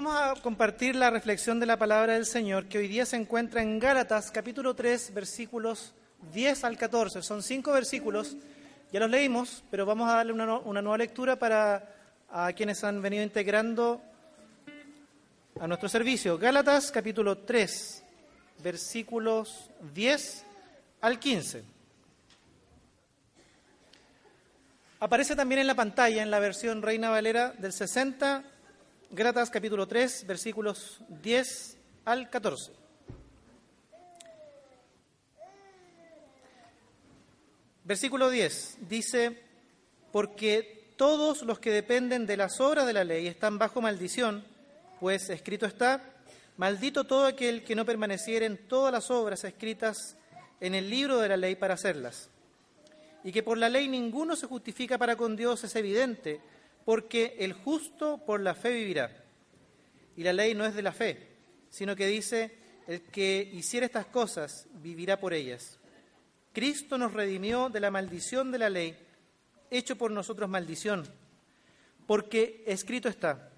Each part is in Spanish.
Vamos a compartir la reflexión de la palabra del Señor que hoy día se encuentra en Gálatas capítulo 3 versículos 10 al 14. Son cinco versículos, ya los leímos, pero vamos a darle una, nueva lectura para a quienes han venido integrando a nuestro servicio. Gálatas capítulo 3 versículos 10 al 15. Aparece también en la pantalla, en la versión Reina Valera del 60, Gálatas capítulo 3, versículos 10 al 14. Versículo 10 dice, porque todos los que dependen de las obras de la ley están bajo maldición, pues escrito está, maldito todo aquel que no permaneciera en todas las obras escritas en el libro de la ley para hacerlas y que por la ley ninguno se justifica para con Dios es evidente, porque el justo por la fe vivirá. Y la ley no es de la fe, sino que dice, el que hiciera estas cosas vivirá por ellas. Cristo nos redimió de la maldición de la ley, hecho por nosotros maldición, porque escrito está,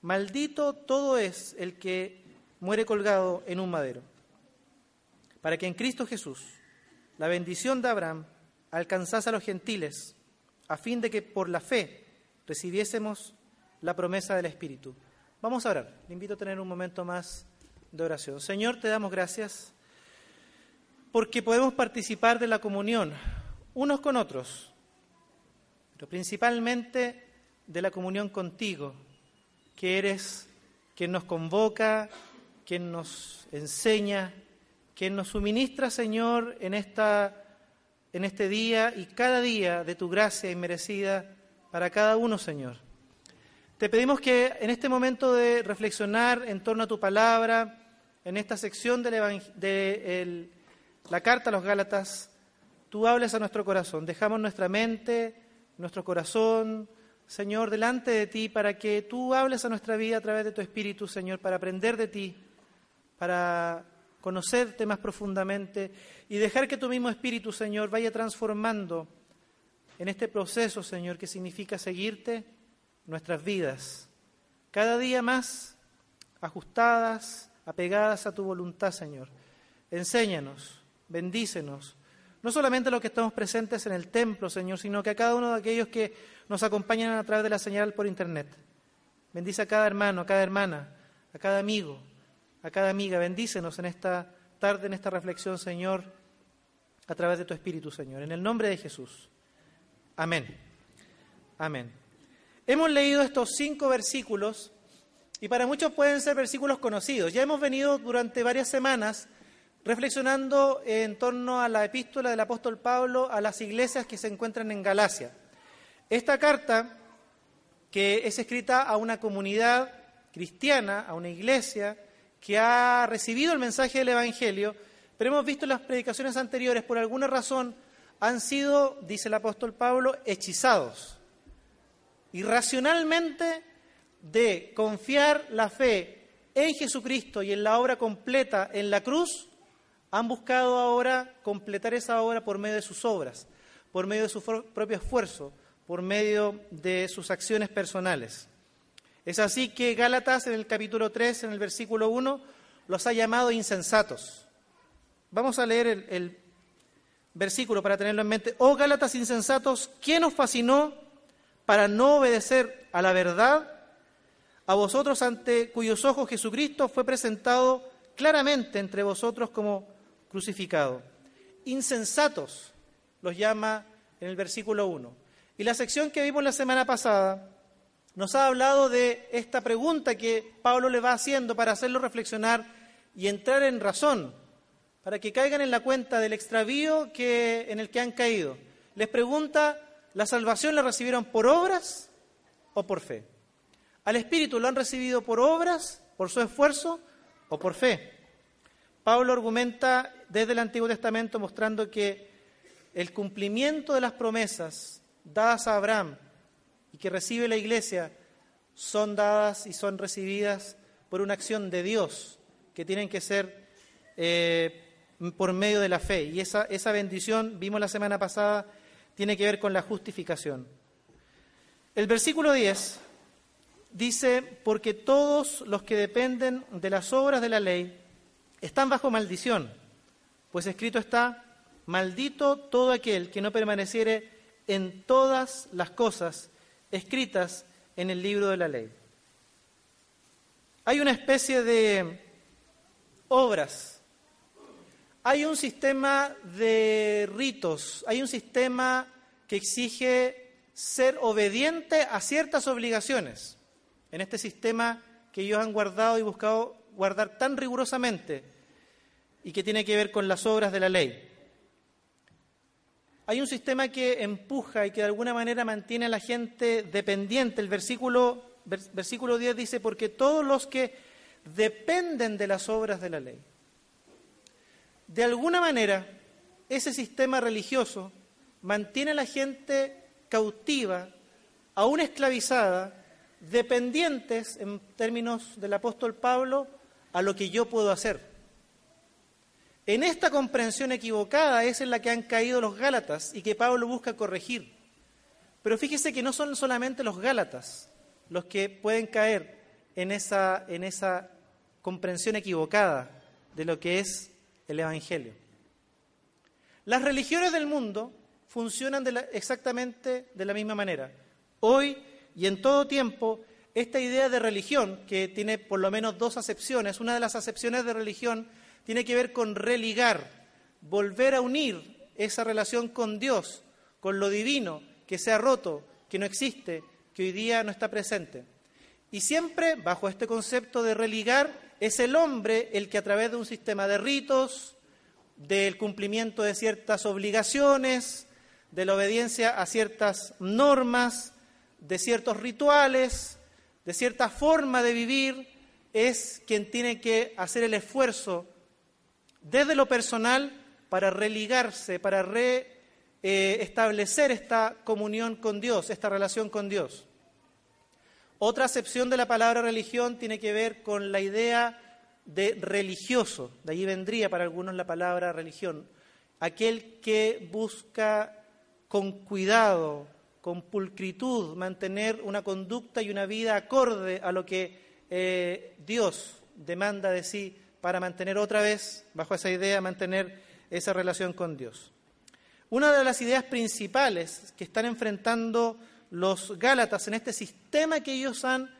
maldito todo es el que muere colgado en un madero, para que en Cristo Jesús la bendición de Abraham alcanzase a los gentiles, a fin de que por la fe recibiésemos la promesa del Espíritu. Vamos a orar. Le invito a tener un momento más de oración. Señor, te damos gracias porque podemos participar de la comunión unos con otros, pero principalmente de la comunión contigo, que eres quien nos convoca, quien nos enseña, quien nos suministra, Señor, en esta en este día y cada día de tu gracia inmerecida para cada uno, Señor. Te pedimos que en este momento de reflexionar en torno a tu palabra, en esta sección del evang- de la carta a los Gálatas, tú hables a nuestro corazón. Dejamos nuestra mente, nuestro corazón, Señor, delante de ti para que tú hables a nuestra vida a través de tu Espíritu, Señor, para aprender de ti, para conocerte más profundamente y dejar que tu mismo Espíritu, Señor, vaya transformando en este proceso, Señor, que significa seguirte nuestras vidas, cada día más ajustadas, apegadas a tu voluntad, Señor. Enséñanos, bendícenos, no solamente a los que estamos presentes en el templo, Señor, sino que a cada uno de aquellos que nos acompañan a través de la señal por Internet. Bendice a cada hermano, a cada hermana, a cada amigo, a cada amiga. Bendícenos en esta tarde, en esta reflexión, Señor, a través de tu Espíritu, Señor. En el nombre de Jesús. Amén. Amén. Hemos leído estos cinco versículos y para muchos pueden ser versículos conocidos. Ya hemos venido durante varias semanas reflexionando en torno a la epístola del apóstol Pablo a las iglesias que se encuentran en Galacia. Esta carta, que es escrita a una comunidad cristiana, a una iglesia que ha recibido el mensaje del Evangelio, pero hemos visto en las predicaciones anteriores, por alguna razón, han sido, dice el apóstol Pablo, hechizados. Irracionalmente de confiar la fe en Jesucristo y en la obra completa en la cruz, han buscado ahora completar esa obra por medio de sus obras, por medio de su propio esfuerzo, por medio de sus acciones personales. Es así que Gálatas en el capítulo 3, en el versículo 1, los ha llamado insensatos. Vamos a leer el, el versículo para tenerlo en mente. Oh Gálatas insensatos, ¿quién os fascinó para no obedecer a la verdad? A vosotros ante cuyos ojos Jesucristo fue presentado claramente entre vosotros como crucificado. Insensatos los llama en el versículo 1. Y la sección que vimos la semana pasada nos ha hablado de esta pregunta que Pablo le va haciendo para hacerlo reflexionar y entrar en razón, para que caigan en la cuenta del extravío en el que han caído. Les pregunta, ¿la salvación la recibieron por obras o por fe? al Espíritu lo han recibido por obras, por su esfuerzo o por fe. Pablo argumenta desde el Antiguo Testamento mostrando que el cumplimiento de las promesas dadas a Abraham y que recibe la iglesia son dadas y son recibidas por una acción de Dios que tienen que ser eh, por medio de la fe. Y esa, esa bendición, vimos la semana pasada, tiene que ver con la justificación. El versículo 10 dice, porque todos los que dependen de las obras de la ley están bajo maldición, pues escrito está, maldito todo aquel que no permaneciere en todas las cosas escritas en el libro de la ley. Hay una especie de obras, hay un sistema de ritos, hay un sistema que exige ser obediente a ciertas obligaciones. En este sistema que ellos han guardado y buscado guardar tan rigurosamente y que tiene que ver con las obras de la ley. Hay un sistema que empuja y que de alguna manera mantiene a la gente dependiente. El versículo, versículo 10 dice, porque todos los que dependen de las obras de la ley. De alguna manera, ese sistema religioso mantiene a la gente cautiva, aún esclavizada, dependientes, en términos del apóstol Pablo, a lo que yo puedo hacer. En esta comprensión equivocada es en la que han caído los Gálatas y que Pablo busca corregir. Pero fíjese que no son solamente los Gálatas los que pueden caer en esa, en esa comprensión equivocada de lo que es el Evangelio. Las religiones del mundo funcionan exactamente de la misma manera. Hoy y en todo tiempo, esta idea de religión, que tiene por lo menos dos acepciones, una de las acepciones de religión tiene que ver con religar, volver a unir esa relación con Dios, con lo divino, que se ha roto, que no existe, que hoy día no está presente. Y siempre, bajo este concepto de religar, es el hombre el que a través de un sistema de ritos, del cumplimiento de ciertas obligaciones, de la obediencia a ciertas normas, de ciertos rituales, de cierta forma de vivir, es quien tiene que hacer el esfuerzo desde lo personal para religarse, para reestablecer esta comunión con Dios, esta relación con Dios. Otra acepción de la palabra religión tiene que ver con la idea de religioso, de allí vendría para algunos la palabra religión, aquel que busca con cuidado, con pulcritud, mantener una conducta y una vida acorde a lo que eh, Dios demanda de sí para mantener otra vez, bajo esa idea, mantener esa relación con Dios. Una de las ideas principales que están enfrentando los Gálatas en este sistema que ellos han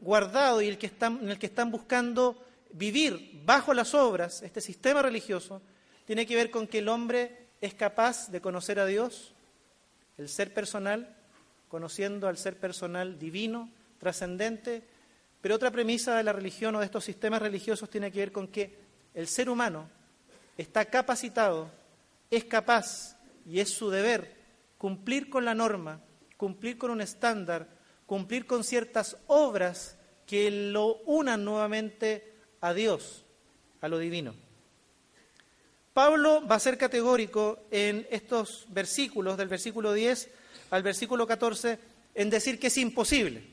guardado y el que están, en el que están buscando vivir bajo las obras, este sistema religioso, tiene que ver con que el hombre es capaz de conocer a Dios, el ser personal, conociendo al ser personal divino, trascendente, pero otra premisa de la religión o de estos sistemas religiosos tiene que ver con que el ser humano está capacitado, es capaz y es su deber cumplir con la norma, cumplir con un estándar, cumplir con ciertas obras que lo unan nuevamente a Dios, a lo divino. Pablo va a ser categórico en estos versículos, del versículo 10 al versículo 14, en decir que es imposible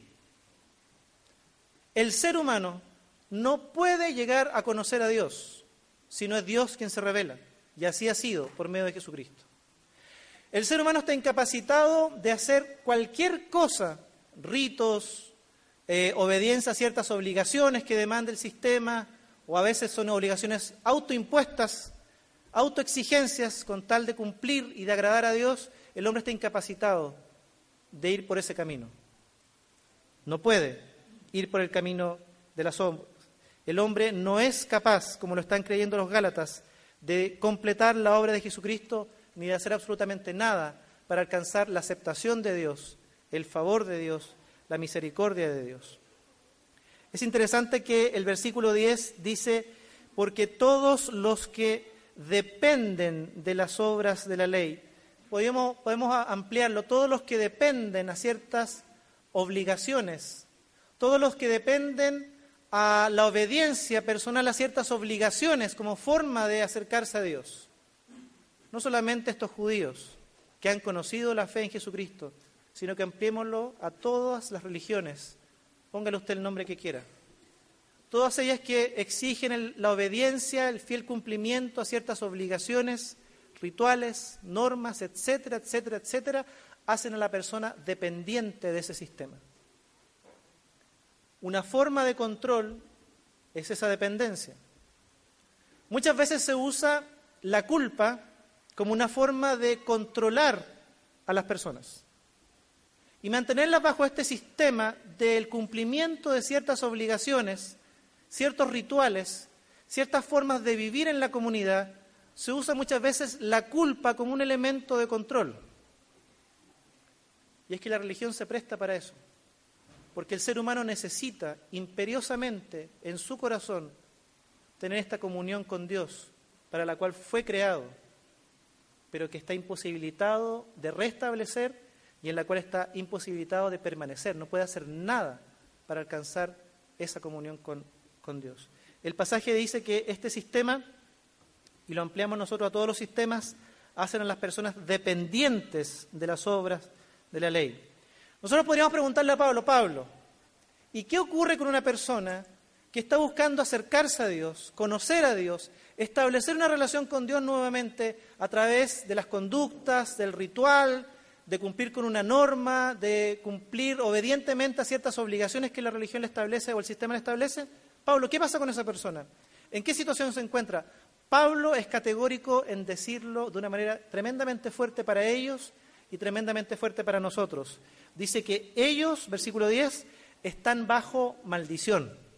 el ser humano no puede llegar a conocer a Dios si no es Dios quien se revela. Y así ha sido por medio de Jesucristo. El ser humano está incapacitado de hacer cualquier cosa, ritos, eh, obediencia a ciertas obligaciones que demanda el sistema, o a veces son obligaciones autoimpuestas, autoexigencias con tal de cumplir y de agradar a Dios, el hombre está incapacitado de ir por ese camino. No puede ir por el camino de las sombras. El hombre no es capaz, como lo están creyendo los Gálatas, de completar la obra de Jesucristo ni de hacer absolutamente nada para alcanzar la aceptación de Dios, el favor de Dios, la misericordia de Dios. Es interesante que el versículo 10 dice, porque todos los que dependen de las obras de la ley, podemos, podemos ampliarlo, todos los que dependen a ciertas obligaciones todos los que dependen a la obediencia personal a ciertas obligaciones como forma de acercarse a Dios. No solamente estos judíos que han conocido la fe en Jesucristo, sino que ampliémoslo a todas las religiones. Póngale usted el nombre que quiera. Todas ellas que exigen la obediencia, el fiel cumplimiento a ciertas obligaciones, rituales, normas, etcétera, etcétera, etcétera, hacen a la persona dependiente de ese sistema. Una forma de control es esa dependencia. Muchas veces se usa la culpa como una forma de controlar a las personas y mantenerlas bajo este sistema del cumplimiento de ciertas obligaciones, ciertos rituales, ciertas formas de vivir en la comunidad, se usa muchas veces la culpa como un elemento de control. Y es que la religión se presta para eso, porque el ser humano necesita imperiosamente en su corazón tener esta comunión con Dios, para la cual fue creado, pero que está imposibilitado de restablecer y en la cual está imposibilitado de permanecer, no puede hacer nada para alcanzar esa comunión con, Dios. El pasaje dice que este sistema, y lo ampliamos nosotros a todos los sistemas, hacen a las personas dependientes de las obras de la ley. Nosotros podríamos preguntarle a Pablo, Pablo, ¿y qué ocurre con una persona que está buscando acercarse a Dios, conocer a Dios, establecer una relación con Dios nuevamente a través de las conductas, del ritual, de cumplir con una norma, de cumplir obedientemente a ciertas obligaciones que la religión le establece o el sistema le establece? Pablo, ¿qué pasa con esa persona? ¿En qué situación se encuentra? Pablo es categórico en decirlo de una manera tremendamente fuerte para ellos y tremendamente fuerte para nosotros. Dice que ellos, versículo 10, están bajo maldición.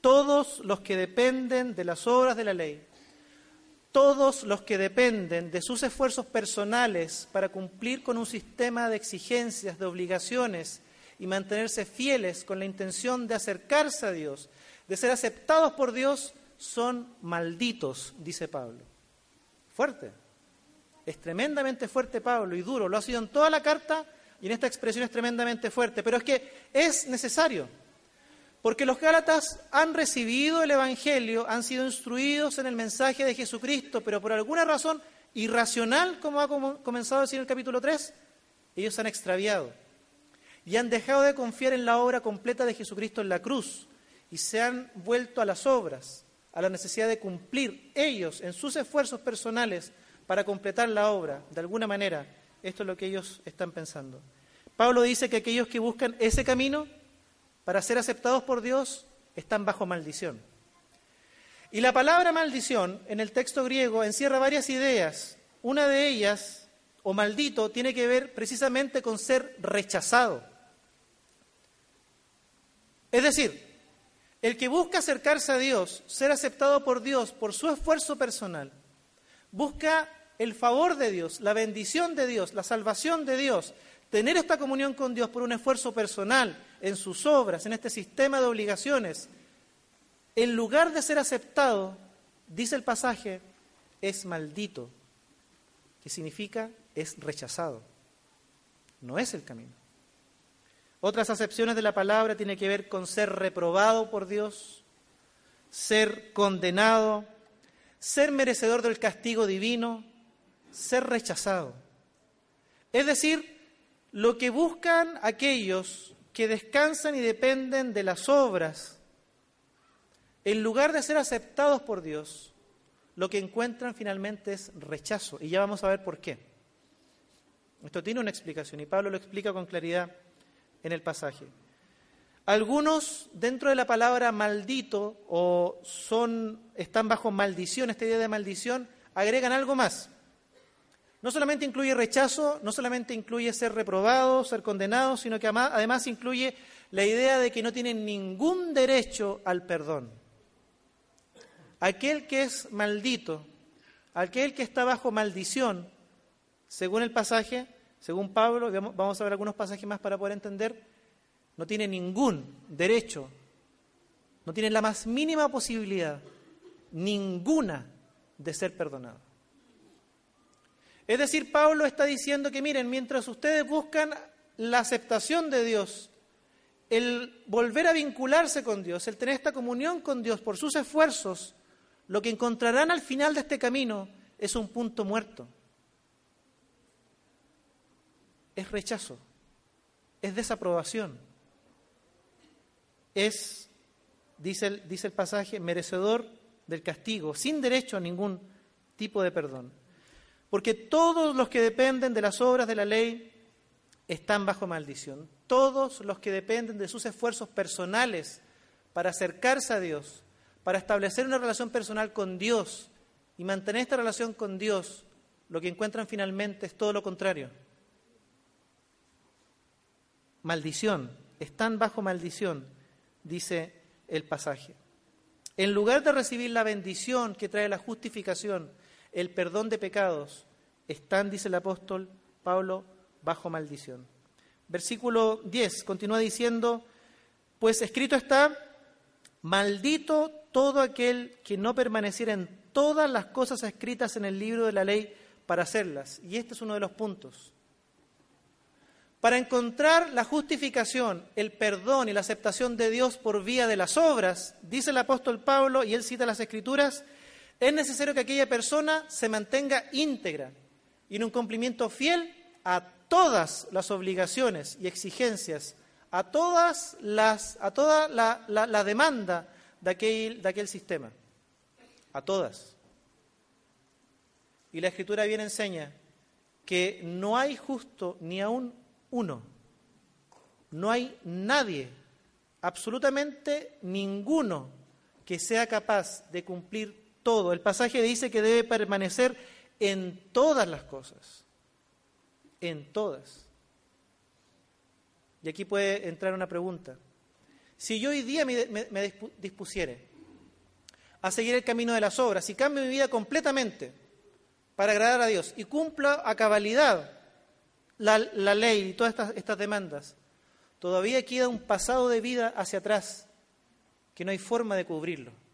Todos los que dependen de las obras de la ley, todos los que dependen de sus esfuerzos personales para cumplir con un sistema de exigencias, de obligaciones y mantenerse fieles con la intención de acercarse a Dios, de ser aceptados por Dios, son malditos, dice Pablo. Fuerte. Es tremendamente fuerte Pablo y duro. Lo ha sido en toda la carta y en esta expresión es tremendamente fuerte. Pero es que es necesario. Porque los Gálatas han recibido el Evangelio, han sido instruidos en el mensaje de Jesucristo, pero por alguna razón irracional, como ha com- comenzado a decir el capítulo 3, ellos se han extraviado y han dejado de confiar en la obra completa de Jesucristo en la cruz y se han vuelto a las obras, a la necesidad de cumplir ellos en sus esfuerzos personales para completar la obra. De alguna manera, esto es lo que ellos están pensando. Pablo dice que aquellos que buscan ese camino para ser aceptados por Dios están bajo maldición. Y la palabra maldición en el texto griego encierra varias ideas. Una de ellas, o maldito, tiene que ver precisamente con ser rechazado. Es decir, el que busca acercarse a Dios, ser aceptado por Dios por su esfuerzo personal, busca el favor de Dios, la bendición de Dios, la salvación de Dios, tener esta comunión con Dios por un esfuerzo personal en sus obras, en este sistema de obligaciones, en lugar de ser aceptado, dice el pasaje, es maldito, que significa es rechazado. No es el camino. Otras acepciones de la palabra tienen que ver con ser reprobado por Dios, ser condenado, ser merecedor del castigo divino, ser rechazado. Es decir, lo que buscan aquellos que descansan y dependen de las obras, en lugar de ser aceptados por Dios, lo que encuentran finalmente es rechazo. Y ya vamos a ver por qué. Esto tiene una explicación y Pablo lo explica con claridad en el pasaje. Algunos dentro de la palabra maldito o son están bajo maldición, esta idea de maldición, agregan algo más. No solamente incluye rechazo, no solamente incluye ser reprobado, ser condenado, sino que además incluye la idea de que no tienen ningún derecho al perdón. Aquel que es maldito, aquel que está bajo maldición, según el pasaje, según Pablo, vamos a ver algunos pasajes más para poder entender, no tiene ningún derecho, no tiene la más mínima posibilidad, ninguna, de ser perdonado. Es decir, Pablo está diciendo que miren, mientras ustedes buscan la aceptación de Dios el volver a vincularse con Dios, el tener esta comunión con Dios por sus esfuerzos, lo que encontrarán al final de este camino es un punto muerto. Es rechazo, es desaprobación, es, dice el, dice el pasaje, merecedor del castigo, sin derecho a ningún tipo de perdón. Porque todos los que dependen de las obras de la ley están bajo maldición. Todos los que dependen de sus esfuerzos personales para acercarse a Dios, para establecer una relación personal con Dios y mantener esta relación con Dios, lo que encuentran finalmente es todo lo contrario. Maldición, están bajo maldición, dice el pasaje. En lugar de recibir la bendición que trae la justificación, el perdón de pecados, están, dice el apóstol Pablo, bajo maldición. Versículo 10 continúa diciendo, pues escrito está, maldito todo aquel que no permaneciera en todas las cosas escritas en el libro de la ley para hacerlas. Y este es uno de los puntos. Para encontrar la justificación, el perdón y la aceptación de Dios por vía de las obras, dice el apóstol Pablo, y él cita las escrituras, es necesario que aquella persona se mantenga íntegra y en un cumplimiento fiel a todas las obligaciones y exigencias, a todas las, a toda la, la demanda de aquel, de aquel sistema, a todas. Y la escritura bien enseña que no hay justo ni aún uno. No hay nadie, absolutamente ninguno, que sea capaz de cumplir todo. El pasaje dice que debe permanecer en todas las cosas. En todas. Y aquí puede entrar una pregunta. Si yo hoy día me, dispusiere a seguir el camino de las obras y cambio mi vida completamente para agradar a Dios y cumpla a cabalidad la, ley y todas estas, estas demandas, todavía queda un pasado de vida hacia atrás que no hay forma de cubrirlo.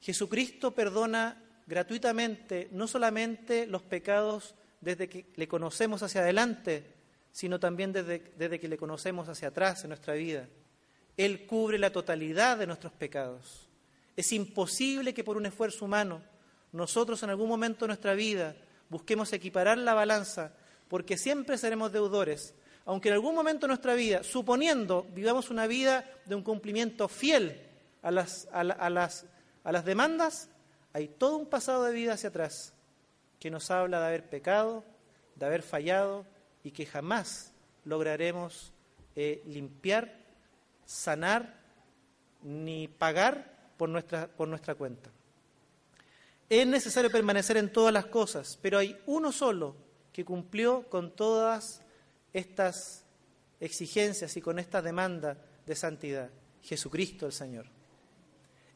Jesucristo perdona gratuitamente no solamente los pecados desde que le conocemos hacia adelante, sino también desde, desde, que le conocemos hacia atrás en nuestra vida. Él cubre la totalidad de nuestros pecados. Es imposible que por un esfuerzo humano nosotros en algún momento de nuestra vida busquemos equiparar la balanza porque siempre seremos deudores, aunque en algún momento de nuestra vida, suponiendo vivamos una vida de un cumplimiento fiel a las, a, las, a las demandas, hay todo un pasado de vida hacia atrás que nos habla de haber pecado, de haber fallado y que jamás lograremos eh, limpiar, sanar ni pagar por nuestra, por nuestra cuenta. Es necesario permanecer en todas las cosas, pero hay uno solo que cumplió con todas estas exigencias y con esta demanda de santidad, Jesucristo el Señor.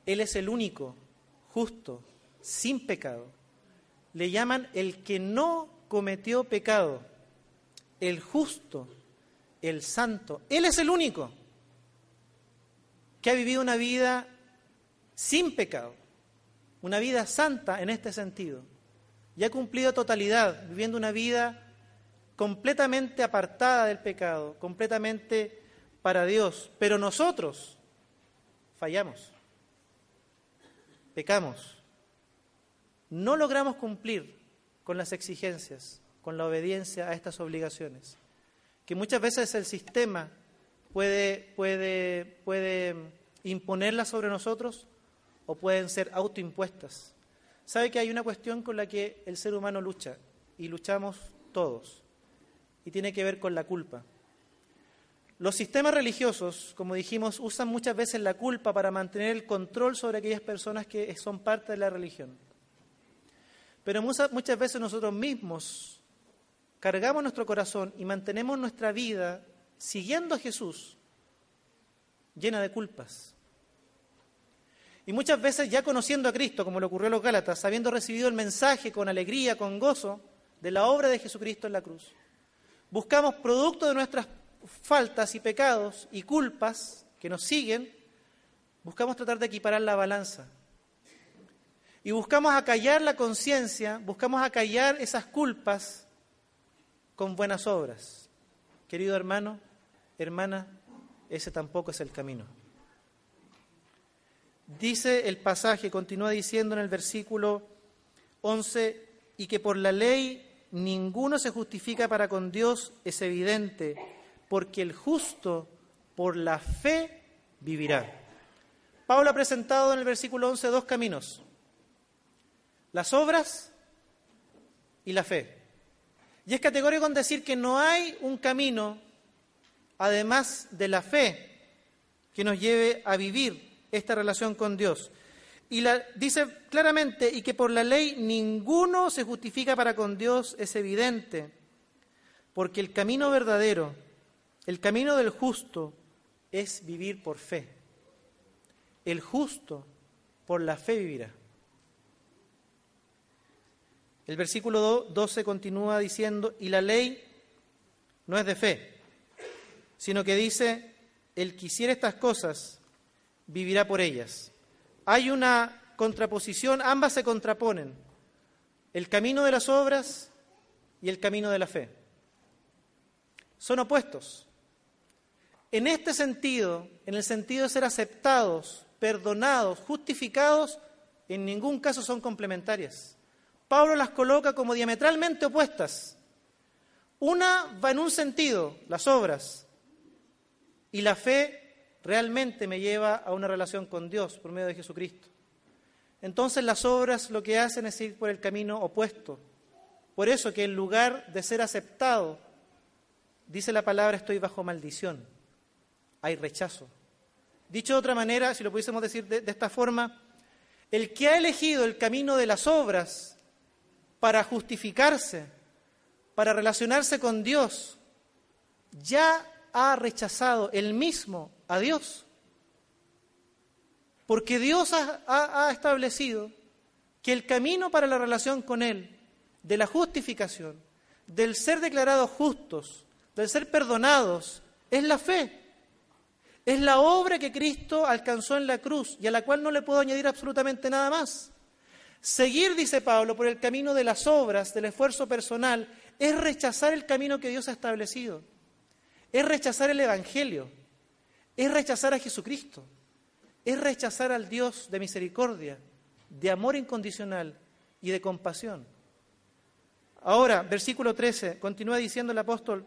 Él es el único, justo, sin pecado. Le llaman el que no cometió pecado, el justo, el santo. Él es el único que ha vivido una vida sin pecado, una vida santa en este sentido y ha cumplido totalidad, viviendo una vida completamente apartada del pecado, completamente para Dios. Pero nosotros fallamos, pecamos, no logramos cumplir con las exigencias, con la obediencia a estas obligaciones, que muchas veces el sistema puede, puede, puede imponerlas sobre nosotros o pueden ser autoimpuestas. Sabe que hay una cuestión con la que el ser humano lucha, y luchamos todos, y tiene que ver con la culpa. Los sistemas religiosos, como dijimos, usan muchas veces la culpa para mantener el control sobre aquellas personas que son parte de la religión. Pero muchas, veces nosotros mismos cargamos nuestro corazón y mantenemos nuestra vida siguiendo a Jesús llena de culpas. Y muchas veces ya conociendo a Cristo, como le ocurrió a los Gálatas, habiendo recibido el mensaje con alegría, con gozo de la obra de Jesucristo en la cruz, buscamos producto de nuestras faltas y pecados y culpas que nos siguen, buscamos tratar de equiparar la balanza. Y buscamos acallar la conciencia, buscamos acallar esas culpas con buenas obras. Querido hermano, hermana, ese tampoco es el camino. Dice el pasaje, continúa diciendo en el versículo 11, y que por la ley ninguno se justifica para con Dios es evidente, porque el justo por la fe vivirá. Pablo ha presentado en el versículo 11 dos caminos, las obras y la fe. Y es categórico en decir que no hay un camino, además de la fe, que nos lleve a vivir esta relación con Dios. Y la, dice claramente, y que por la ley ninguno se justifica para con Dios, es evidente, porque el camino verdadero, el camino del justo, es vivir por fe. El justo por la fe vivirá. El versículo 12 continúa diciendo, y la ley no es de fe, sino que dice, el que hiciera estas cosas vivirá por ellas. Hay una contraposición, ambas se contraponen, el camino de las obras y el camino de la fe. Son opuestos. En este sentido, en el sentido de ser aceptados, perdonados, justificados, en ningún caso son complementarias. Pablo las coloca como diametralmente opuestas. Una va en un sentido, las obras, y la fe realmente me lleva a una relación con Dios por medio de Jesucristo. Entonces las obras lo que hacen es ir por el camino opuesto. Por eso que en lugar de ser aceptado, dice la palabra, estoy bajo maldición. Hay rechazo. Dicho de otra manera, si lo pudiésemos decir de, esta forma, el que ha elegido el camino de las obras para justificarse, para relacionarse con Dios, ya ha rechazado él mismo a Dios. Porque Dios ha, establecido que el camino para la relación con Él, de la justificación, del ser declarados justos, del ser perdonados, es la fe. Es la obra que Cristo alcanzó en la cruz y a la cual no le puedo añadir absolutamente nada más. Seguir, dice Pablo, por el camino de las obras, del esfuerzo personal, es rechazar el camino que Dios ha establecido. Es rechazar el Evangelio es rechazar a Jesucristo, es rechazar al Dios de misericordia, de amor incondicional y de compasión. Ahora, versículo 13, continúa diciendo el apóstol,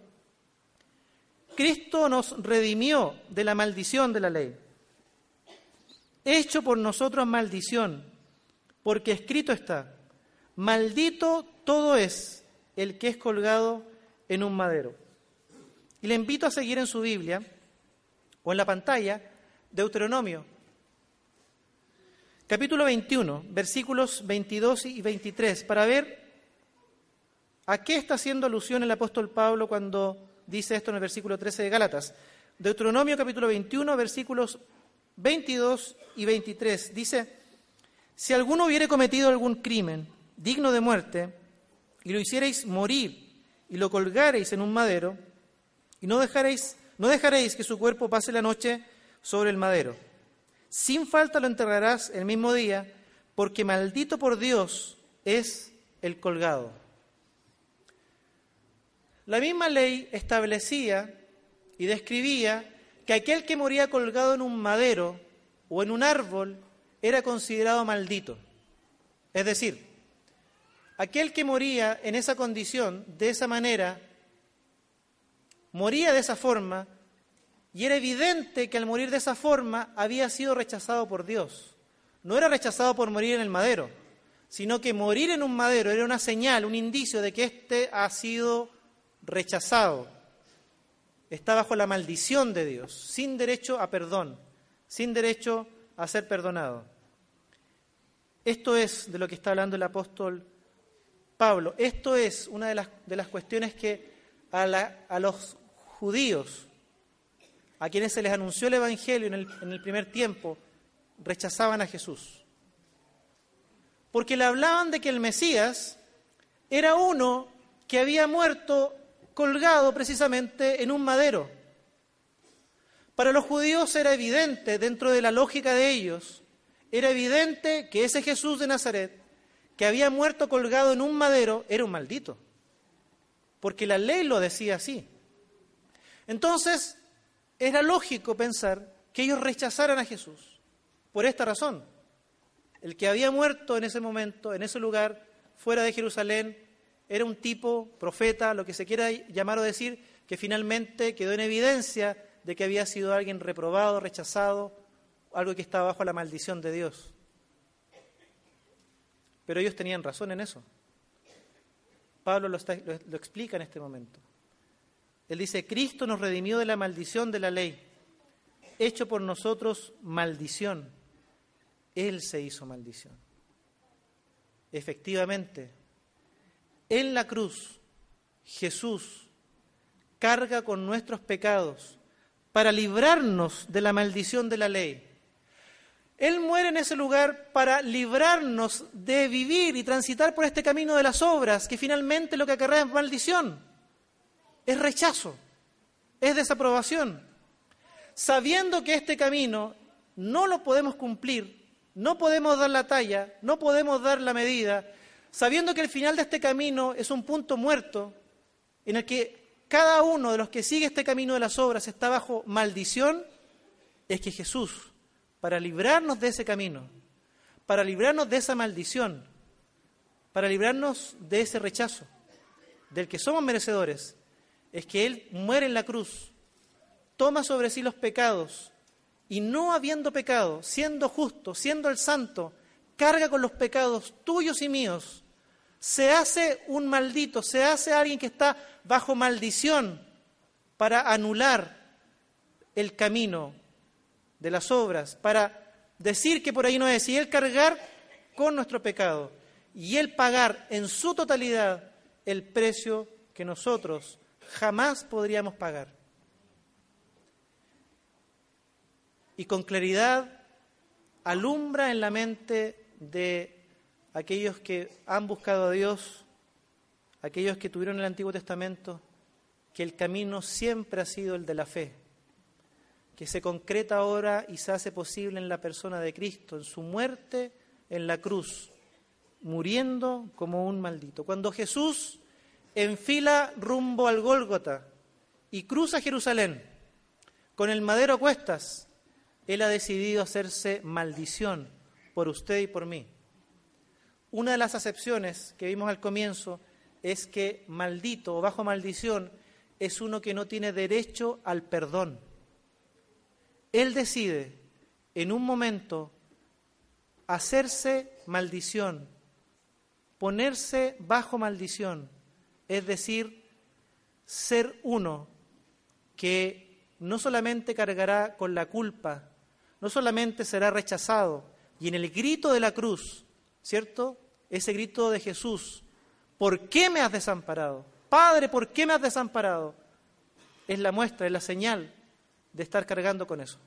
Cristo nos redimió de la maldición de la ley, hecho por nosotros maldición, porque escrito está, maldito todo es el que es colgado en un madero. Y le invito a seguir en su Biblia o en la pantalla, Deuteronomio, capítulo 21, versículos 22 y 23, para ver a qué está haciendo alusión el apóstol Pablo cuando dice esto en el versículo 13 de Gálatas. Deuteronomio capítulo 21, versículos 22 y 23, dice, si alguno hubiere cometido algún crimen digno de muerte, y lo hicierais morir, y lo colgareis en un madero, y no dejaréis no dejaréis que su cuerpo pase la noche sobre el madero. Sin falta lo enterrarás el mismo día, porque maldito por Dios es el colgado. La misma ley establecía y describía que aquel que moría colgado en un madero o en un árbol era considerado maldito. Es decir, aquel que moría en esa condición, de esa manera, moría de esa forma y era evidente que al morir de esa forma había sido rechazado por Dios. No era rechazado por morir en el madero, sino que morir en un madero era una señal, un indicio de que éste ha sido rechazado. Está bajo la maldición de Dios, sin derecho a perdón, sin derecho a ser perdonado. Esto es de lo que está hablando el apóstol Pablo. Esto es una de las, de las cuestiones que a, a los judíos, a quienes se les anunció el Evangelio en el, en el primer tiempo, rechazaban a Jesús. Porque le hablaban de que el Mesías era uno que había muerto colgado precisamente en un madero. Para los judíos era evidente, dentro de la lógica de ellos, era evidente que ese Jesús de Nazaret, que había muerto colgado en un madero, era un maldito. Porque la ley lo decía así. Entonces, era lógico pensar que ellos rechazaran a Jesús. Por esta razón, el que había muerto en ese momento, en ese lugar, fuera de Jerusalén, era un tipo, profeta, lo que se quiera llamar o decir, que finalmente quedó en evidencia de que había sido alguien reprobado, rechazado, algo que estaba bajo la maldición de Dios. Pero ellos tenían razón en eso. Pablo lo, explica en este momento. Él dice, Cristo nos redimió de la maldición de la ley, hecho por nosotros maldición. Él se hizo maldición. Efectivamente, en la cruz, Jesús carga con nuestros pecados para librarnos de la maldición de la ley. Él muere en ese lugar para librarnos de vivir y transitar por este camino de las obras, que finalmente lo que acarrea es maldición, es rechazo, es desaprobación. Sabiendo que este camino no lo podemos cumplir, no podemos dar la talla, no podemos dar la medida, sabiendo que el final de este camino es un punto muerto en el que cada uno de los que sigue este camino de las obras está bajo maldición, es que Jesús, para librarnos de ese camino, para librarnos de esa maldición, para librarnos de ese rechazo, del que somos merecedores, es que Él muere en la cruz, toma sobre sí los pecados y no habiendo pecado, siendo justo, siendo el santo, carga con los pecados tuyos y míos, se hace un maldito, se hace alguien que está bajo maldición para anular el camino de las obras, para decir que por ahí no es, y Él cargar con nuestro pecado, y Él pagar en su totalidad el precio que nosotros jamás podríamos pagar. Y con claridad alumbra en la mente de aquellos que han buscado a Dios, aquellos que tuvieron el Antiguo Testamento, que el camino siempre ha sido el de la fe, que se concreta ahora y se hace posible en la persona de Cristo, en su muerte en la cruz, muriendo como un maldito. Cuando Jesús enfila rumbo al Gólgota y cruza Jerusalén con el madero a cuestas, Él ha decidido hacerse maldición por usted y por mí. Una de las acepciones que vimos al comienzo es que maldito o bajo maldición es uno que no tiene derecho al perdón. Él decide en un momento hacerse maldición, ponerse bajo maldición, es decir, ser uno que no solamente cargará con la culpa, no solamente será rechazado, y en el grito de la cruz, ¿cierto? Ese grito de Jesús, ¿por qué me has desamparado? Padre, ¿por qué me has desamparado? Es la muestra, es la señal de estar cargando con eso.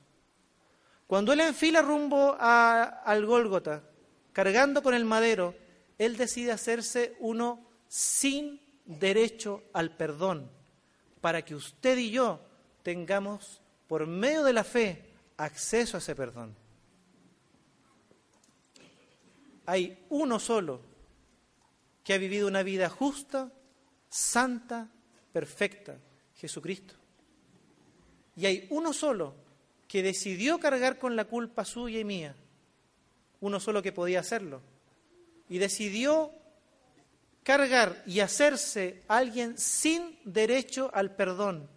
Cuando él enfila rumbo al Gólgota, cargando con el madero, él decide hacerse uno sin derecho al perdón, para que usted y yo tengamos, por medio de la fe, acceso a ese perdón hay uno solo que ha vivido una vida justa, santa, perfecta, Jesucristo. Y hay uno solo que decidió cargar con la culpa suya y mía, uno solo que podía hacerlo, y decidió cargar y hacerse alguien sin derecho al perdón.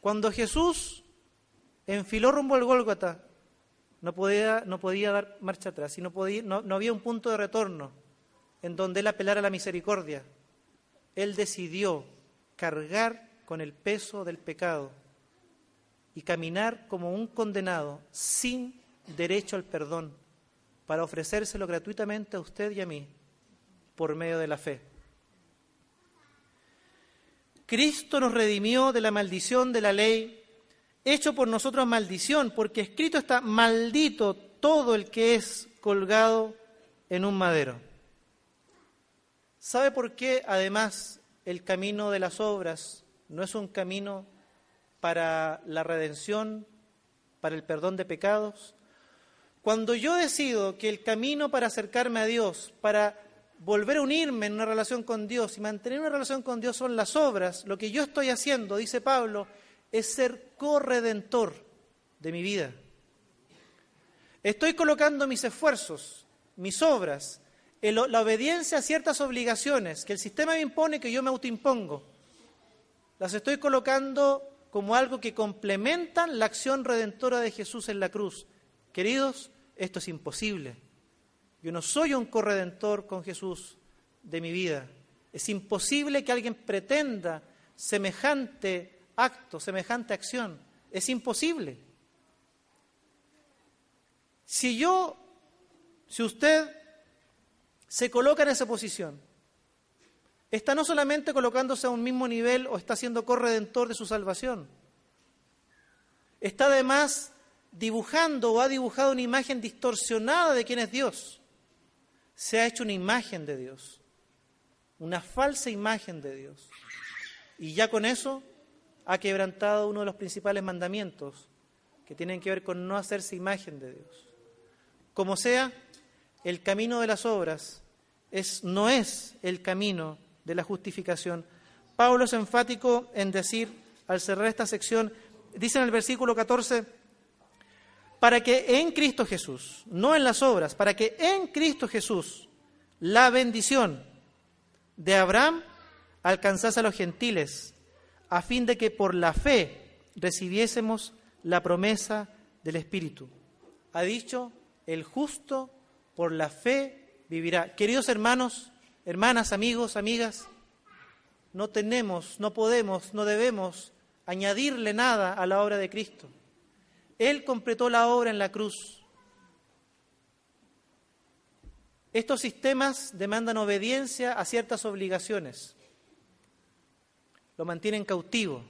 Cuando Jesús enfiló rumbo al Gólgota, no podía, no podía dar marcha atrás, y no, podía, no, no había un punto de retorno en donde él apelara a la misericordia. Él decidió cargar con el peso del pecado y caminar como un condenado sin derecho al perdón para ofrecérselo gratuitamente a usted y a mí por medio de la fe. Cristo nos redimió de la maldición de la ley hecho por nosotros maldición, porque escrito está, maldito todo el que es colgado en un madero. ¿Sabe por qué además el camino de las obras no es un camino para la redención, para el perdón de pecados? Cuando yo decido que el camino para acercarme a Dios, para volver a unirme en una relación con Dios y mantener una relación con Dios son las obras, lo que yo estoy haciendo, dice Pablo, es ser corredentor de mi vida. Estoy colocando mis esfuerzos, mis obras, la obediencia a ciertas obligaciones que el sistema me impone, que yo me autoimpongo. Las estoy colocando como algo que complementan la acción redentora de Jesús en la cruz. Queridos, esto es imposible. Yo no soy un corredentor con Jesús de mi vida. Es imposible que alguien pretenda semejante acto, semejante acción. Es imposible. Si yo, si usted se coloca en esa posición, está no solamente colocándose a un mismo nivel o está siendo corredentor de su salvación, está además dibujando o ha dibujado una imagen distorsionada de quién es Dios. Se ha hecho una imagen de Dios, una falsa imagen de Dios. Y ya con eso ha quebrantado uno de los principales mandamientos que tienen que ver con no hacerse imagen de Dios. Como sea, el camino de las obras es, no es el camino de la justificación. Pablo es enfático en decir, al cerrar esta sección, dice en el versículo 14, para que en Cristo Jesús, no en las obras, para que en Cristo Jesús la bendición de Abraham alcanzase a los gentiles, a fin de que por la fe recibiésemos la promesa del Espíritu. Ha dicho, el justo por la fe vivirá. Queridos hermanos, hermanas, amigos, amigas, no tenemos, no podemos, no debemos añadirle nada a la obra de Cristo. Él completó la obra en la cruz. Estos sistemas demandan obediencia a ciertas obligaciones. Lo mantienen cautivo,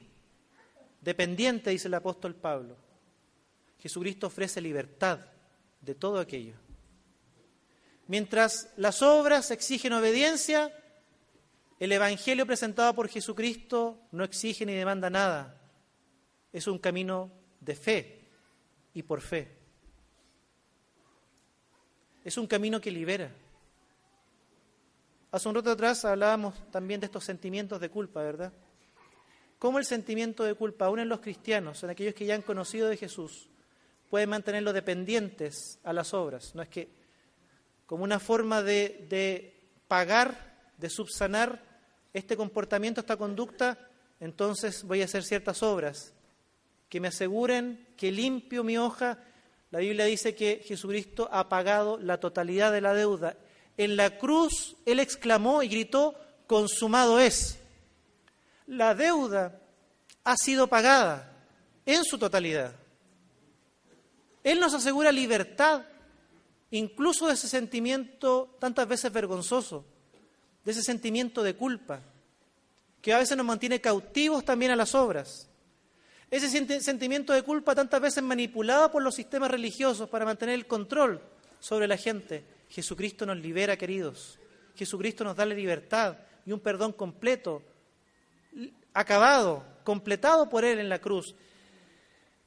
dependiente, dice el apóstol Pablo. Jesucristo ofrece libertad de todo aquello. Mientras las obras exigen obediencia, el Evangelio presentado por Jesucristo no exige ni demanda nada. Es un camino de fe y por fe. Es un camino que libera. Hace un rato atrás hablábamos también de estos sentimientos de culpa, ¿verdad? Cómo el sentimiento de culpa, aún en los cristianos, en aquellos que ya han conocido de Jesús, puede mantenerlos dependientes a las obras. No es que como una forma de, de pagar, de subsanar este comportamiento, esta conducta, entonces voy a hacer ciertas obras que me aseguren que limpio mi hoja. La Biblia dice que Jesucristo ha pagado la totalidad de la deuda. En la cruz Él exclamó y gritó, consumado es. La deuda ha sido pagada en su totalidad. Él nos asegura libertad, incluso de ese sentimiento tantas veces vergonzoso, de ese sentimiento de culpa, que a veces nos mantiene cautivos también a las obras. Ese sentimiento de culpa tantas veces manipulado por los sistemas religiosos para mantener el control sobre la gente. Jesucristo nos libera, queridos. Jesucristo nos da la libertad y un perdón completo, acabado, completado por Él en la cruz.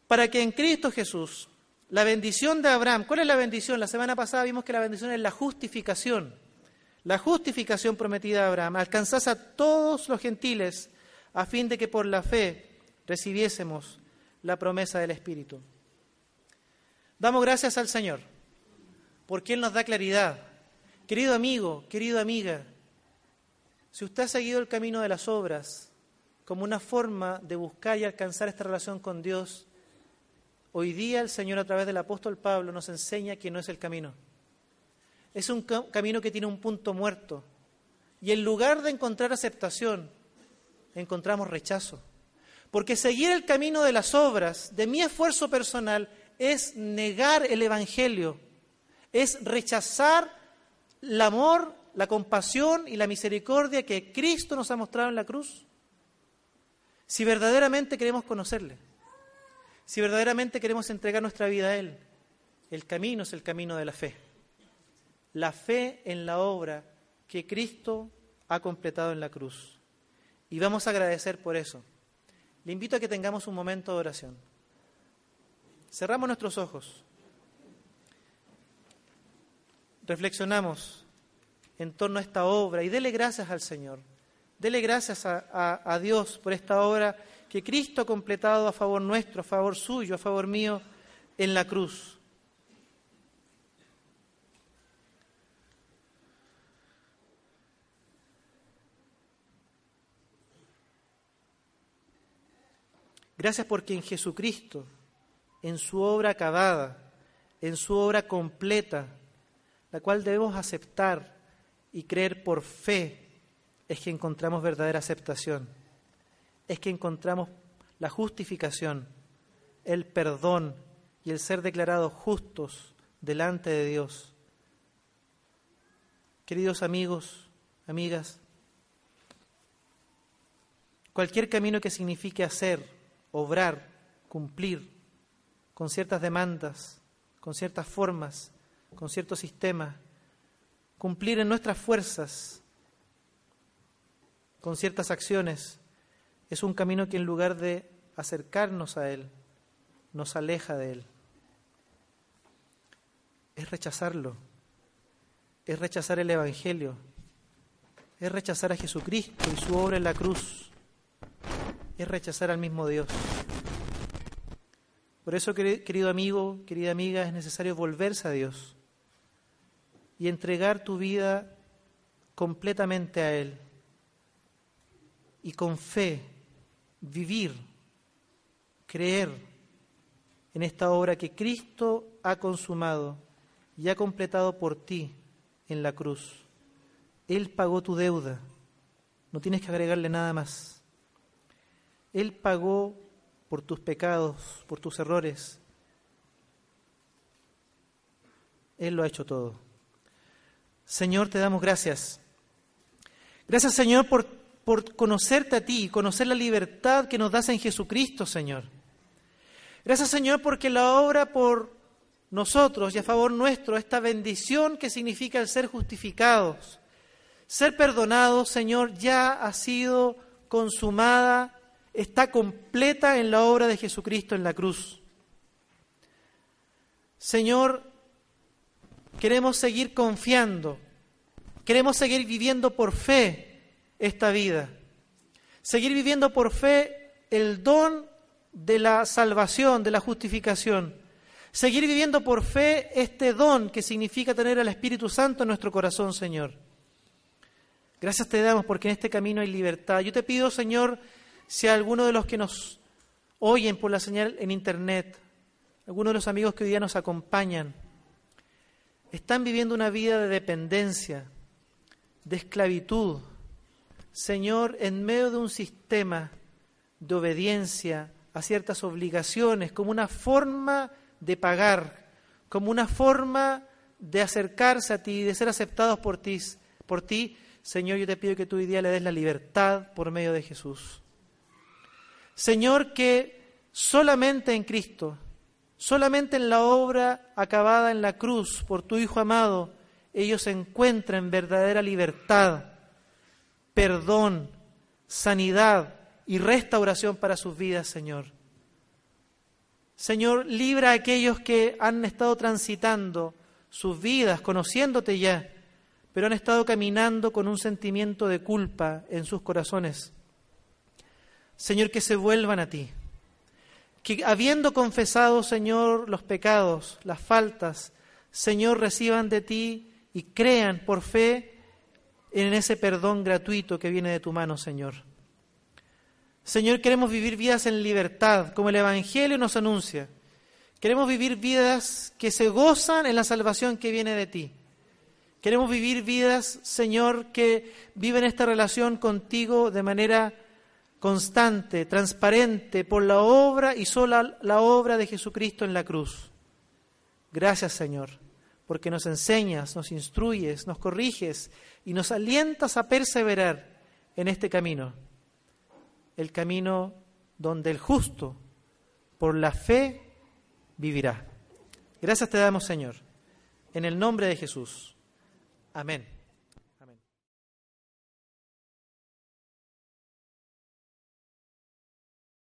Para que en Cristo Jesús la bendición de Abraham, ¿cuál es la bendición? La semana pasada vimos que la bendición es la justificación. La justificación prometida a Abraham alcanzase a todos los gentiles a fin de que por la fe recibiésemos la promesa del Espíritu. Damos gracias al Señor porque Él nos da claridad. Querido amigo, querida amiga, si usted ha seguido el camino de las obras como una forma de buscar y alcanzar esta relación con Dios, hoy día el Señor a través del apóstol Pablo nos enseña que no es el camino. Es un ca camino que tiene un punto muerto. Y en lugar de encontrar aceptación, encontramos rechazo. Porque seguir el camino de las obras, de mi esfuerzo personal, es negar el Evangelio, es rechazar el amor, la compasión y la misericordia que Cristo nos ha mostrado en la cruz. Si verdaderamente queremos conocerle, si verdaderamente queremos entregar nuestra vida a Él, el camino es el camino de la fe. La fe en la obra que Cristo ha completado en la cruz. Y vamos a agradecer por eso. Le invito a que tengamos un momento de oración. Cerramos nuestros ojos. Reflexionamos en torno a esta obra y dele gracias al Señor Dele gracias a, a- Dios por esta obra que Cristo ha completado a favor nuestro, a favor suyo, a favor mío en la cruz. Gracias porque en Jesucristo, en su obra acabada, en su obra completa, la cual debemos aceptar y creer por fe, es que encontramos verdadera aceptación, es que encontramos la justificación, el perdón y el ser declarados justos delante de Dios. Queridos amigos, amigas, cualquier camino que signifique hacer, obrar, cumplir con ciertas demandas, con ciertas formas, con ciertos sistemas, cumplir en nuestras fuerzas, con ciertas acciones, es un camino que en lugar de acercarnos a Él, nos aleja de Él. Es rechazarlo, es rechazar el Evangelio, es rechazar a Jesucristo y su obra en la cruz, es rechazar al mismo Dios. Por eso, queri- querido amigo, querida amiga, es necesario volverse a Dios y entregar tu vida completamente a Él y con fe vivir, creer en esta obra que Cristo ha consumado y ha completado por ti en la cruz. Él pagó tu deuda, no tienes que agregarle nada más. Él pagó por tus pecados, por tus errores. Él lo ha hecho todo. Señor, te damos gracias. Gracias, Señor, por, por conocerte a ti, conocer la libertad que nos das en Jesucristo, Señor. Gracias, Señor, porque la obra por nosotros y a favor nuestro, esta bendición que significa el ser justificados, ser perdonados, Señor, ya ha sido consumada, está completa en la obra de Jesucristo en la cruz. Señor, queremos seguir confiando, queremos seguir viviendo por fe esta vida, seguir viviendo por fe el don de la salvación, de la justificación, seguir viviendo por fe este don que significa tener al Espíritu Santo en nuestro corazón, Señor. Gracias te damos porque en este camino hay libertad. Yo te pido, Señor, si alguno de los que nos oyen por la señal en Internet, algunos de los amigos que hoy día nos acompañan, están viviendo una vida de dependencia, de esclavitud, Señor, en medio de un sistema de obediencia a ciertas obligaciones, como una forma de pagar, como una forma de acercarse a ti, de ser aceptados por ti, Señor, yo te pido que tú hoy día le des la libertad por medio de Jesús. Señor, que solamente en Cristo, solamente en la obra acabada en la cruz por tu Hijo amado, ellos encuentren verdadera libertad, perdón, sanidad y restauración para sus vidas, Señor. Señor, libra a aquellos que han estado transitando sus vidas, conociéndote ya, pero han estado caminando con un sentimiento de culpa en sus corazones. Señor, que se vuelvan a ti. Que habiendo confesado, Señor, los pecados, las faltas, Señor, reciban de ti y crean por fe en ese perdón gratuito que viene de tu mano, Señor. Señor, queremos vivir vidas en libertad, como el Evangelio nos anuncia. Queremos vivir vidas que se gozan en la salvación que viene de ti. Queremos vivir vidas, Señor, que viven esta relación contigo de manera constante, transparente, por la obra y sola la obra de Jesucristo en la cruz. Gracias, Señor, porque nos enseñas, nos instruyes, nos corriges y nos alientas a perseverar en este camino, el camino donde el justo, por la fe, vivirá. Gracias te damos, Señor, en el nombre de Jesús. Amén.